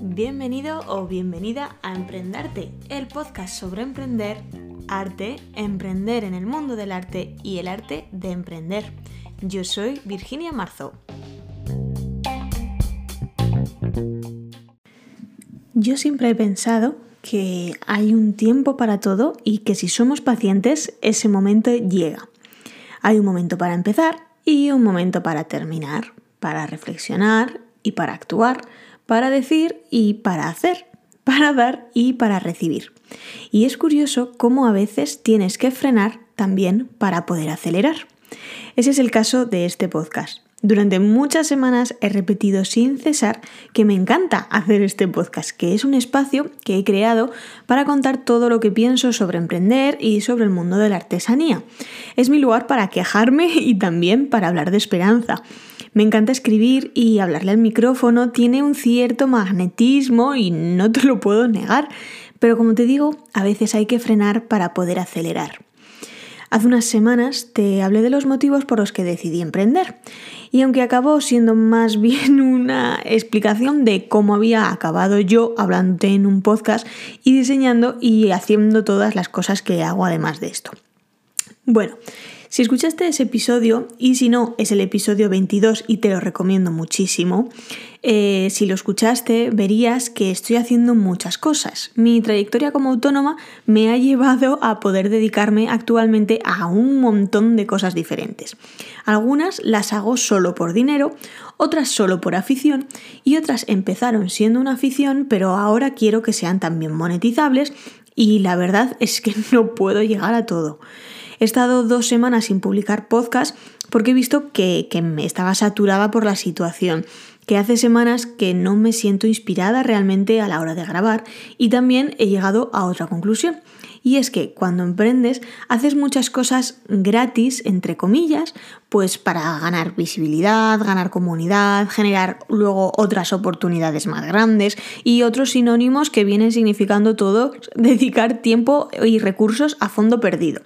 Bienvenido o bienvenida a Emprendarte, el podcast sobre emprender, arte, emprender en el mundo del arte y el arte de emprender. Yo soy Virginia Marzo. Yo siempre he pensado que hay un tiempo para todo y que si somos pacientes ese momento llega. Hay un momento para empezar y un momento para terminar, para reflexionar y para actuar, para decir y para hacer, para dar y para recibir. Y es curioso cómo a veces tienes que frenar también para poder acelerar. Ese es el caso de este podcast. Durante muchas semanas he repetido sin cesar que me encanta hacer este podcast, que es un espacio que he creado para contar todo lo que pienso sobre emprender y sobre el mundo de la artesanía. Es mi lugar para quejarme y también para hablar de esperanza. Me encanta escribir y hablarle al micrófono, tiene un cierto magnetismo y no te lo puedo negar, pero como te digo, a veces hay que frenar para poder acelerar. Hace unas semanas te hablé de los motivos por los que decidí emprender y aunque acabó siendo más bien una explicación de cómo había acabado yo hablando en un podcast y diseñando y haciendo todas las cosas que hago además de esto. Bueno, si escuchaste ese episodio, y si no, es el episodio 22 y te lo recomiendo muchísimo, eh, si lo escuchaste, verías que estoy haciendo muchas cosas. Mi trayectoria como autónoma me ha llevado a poder dedicarme actualmente a un montón de cosas diferentes. Algunas las hago solo por dinero, otras solo por afición y otras empezaron siendo una afición, pero ahora quiero que sean también monetizables y la verdad es que no puedo llegar a todo. He estado dos semanas sin publicar podcast porque he visto que, que me estaba saturada por la situación que hace semanas que no me siento inspirada realmente a la hora de grabar y también he llegado a otra conclusión. Y es que cuando emprendes haces muchas cosas gratis, entre comillas, pues para ganar visibilidad, ganar comunidad, generar luego otras oportunidades más grandes y otros sinónimos que vienen significando todo dedicar tiempo y recursos a fondo perdido.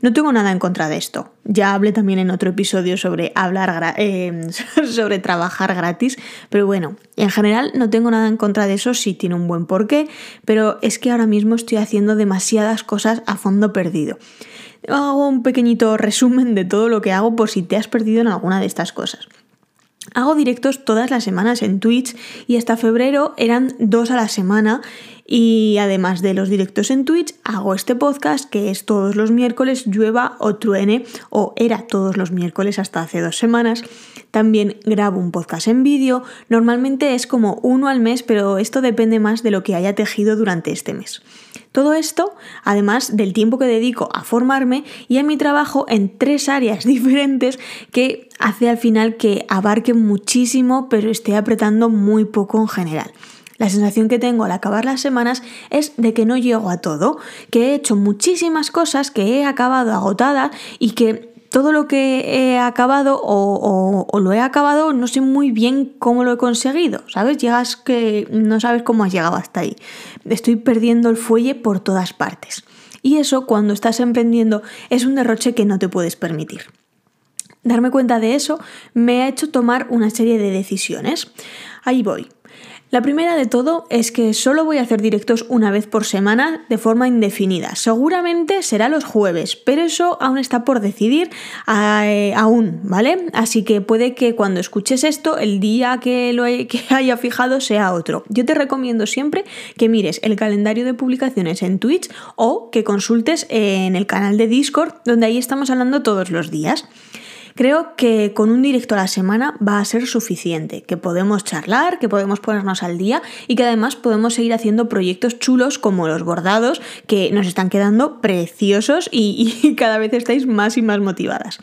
No tengo nada en contra de esto. Ya hablé también en otro episodio sobre hablar eh, sobre trabajar gratis, pero bueno, en general no tengo nada en contra de eso si tiene un buen porqué, pero es que ahora mismo estoy haciendo demasiadas cosas a fondo perdido. Hago un pequeñito resumen de todo lo que hago por si te has perdido en alguna de estas cosas. Hago directos todas las semanas en Twitch y hasta febrero eran dos a la semana y además de los directos en Twitch, hago este podcast que es todos los miércoles, llueva o truene, o era todos los miércoles hasta hace dos semanas. También grabo un podcast en vídeo, normalmente es como uno al mes, pero esto depende más de lo que haya tejido durante este mes. Todo esto, además del tiempo que dedico a formarme y a mi trabajo en tres áreas diferentes que hace al final que abarque muchísimo, pero esté apretando muy poco en general. La sensación que tengo al acabar las semanas es de que no llego a todo, que he hecho muchísimas cosas, que he acabado agotada y que todo lo que he acabado o, lo he acabado no sé muy bien cómo lo he conseguido, ¿sabes? Llegas que no sabes cómo has llegado hasta ahí. Estoy perdiendo el fuelle por todas partes. Y eso cuando estás emprendiendo es un derroche que no te puedes permitir. Darme cuenta de eso me ha hecho tomar una serie de decisiones. Ahí voy. La primera de todo es que solo voy a hacer directos una vez por semana de forma indefinida. Seguramente será los jueves, pero eso aún está por decidir eh, aún, ¿vale? Así que puede que cuando escuches esto el día que lo que haya fijado sea otro. Yo te recomiendo siempre que mires el calendario de publicaciones en Twitch o que consultes en el canal de Discord donde ahí estamos hablando todos los días. Creo que con un directo a la semana va a ser suficiente, que podemos charlar, que podemos ponernos al día y que además podemos seguir haciendo proyectos chulos como los bordados que nos están quedando preciosos y, y cada vez estáis más y más motivadas.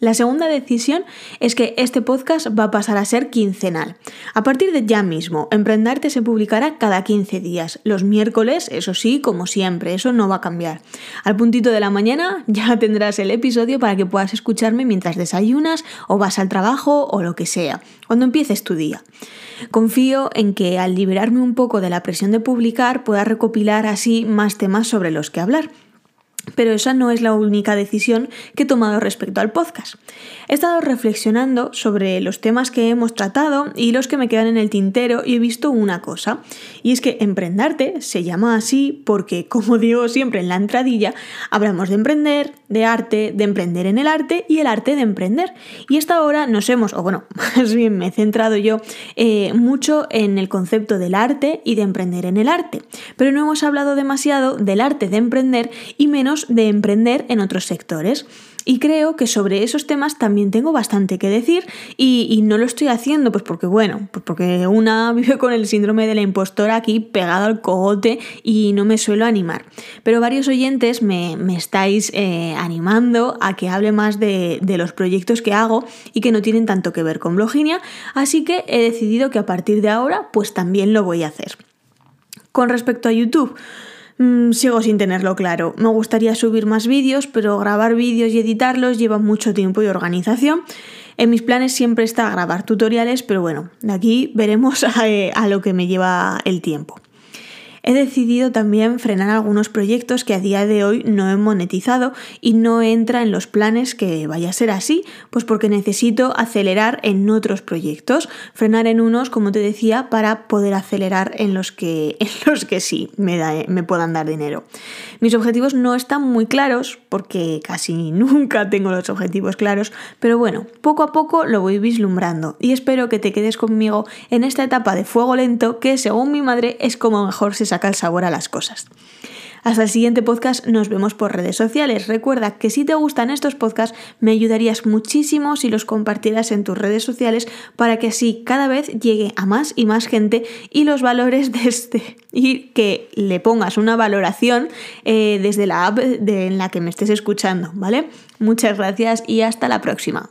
La segunda decisión es que este podcast va a pasar a ser quincenal. A partir de ya mismo, Emprendarte se publicará cada 15 días, los miércoles, eso sí, como siempre, eso no va a cambiar. Al puntito de la mañana ya tendrás el episodio para que puedas escucharme mientras desayunas o vas al trabajo o lo que sea, cuando empieces tu día. Confío en que al liberarme un poco de la presión de publicar pueda recopilar así más temas sobre los que hablar. Pero esa no es la única decisión que he tomado respecto al podcast. He estado reflexionando sobre los temas que hemos tratado y los que me quedan en el tintero y he visto una cosa. Y es que Emprendarte se llama así porque, como digo siempre en la entradilla, hablamos de emprender, de arte, de emprender en el arte y el arte de emprender. Y esta hora nos hemos, o bueno, más bien me he centrado yo eh, mucho en el concepto del arte y de emprender en el arte. Pero no hemos hablado demasiado del arte de emprender y menos de emprender en otros sectores. Y creo que sobre esos temas también tengo bastante que decir y, no lo estoy haciendo pues porque, bueno, pues porque una vive con el síndrome de la impostora aquí pegado al cogote y no me suelo animar. Pero varios oyentes me, estáis eh, animando a que hable más de, de los proyectos que hago y que no tienen tanto que ver con Bloginia, así que he decidido que a partir de ahora pues también lo voy a hacer. Con respecto a YouTube, Mm, sigo sin tenerlo claro. Me gustaría subir más vídeos, pero grabar vídeos y editarlos lleva mucho tiempo y organización. En mis planes siempre está grabar tutoriales, pero bueno, de aquí veremos a lo que me lleva el tiempo. He decidido también frenar algunos proyectos que a día de hoy no he monetizado y no entra en los planes que vaya a ser así, pues porque necesito acelerar en otros proyectos, frenar en unos, como te decía, para poder acelerar en los que, en los que sí me, me puedan dar dinero. Mis objetivos no están muy claros, porque casi nunca tengo los objetivos claros, pero bueno, poco a poco lo voy vislumbrando y espero que te quedes conmigo en esta etapa de fuego lento que según mi madre es como mejor se saca el sabor a las cosas. Hasta el siguiente podcast nos vemos por redes sociales. Recuerda que si te gustan estos podcasts me ayudarías muchísimo si los compartieras en tus redes sociales para que así cada vez llegue a más y más gente y los valores de este y que le pongas una valoración eh, desde la app en la que me estés escuchando, ¿vale? Muchas gracias y hasta la próxima.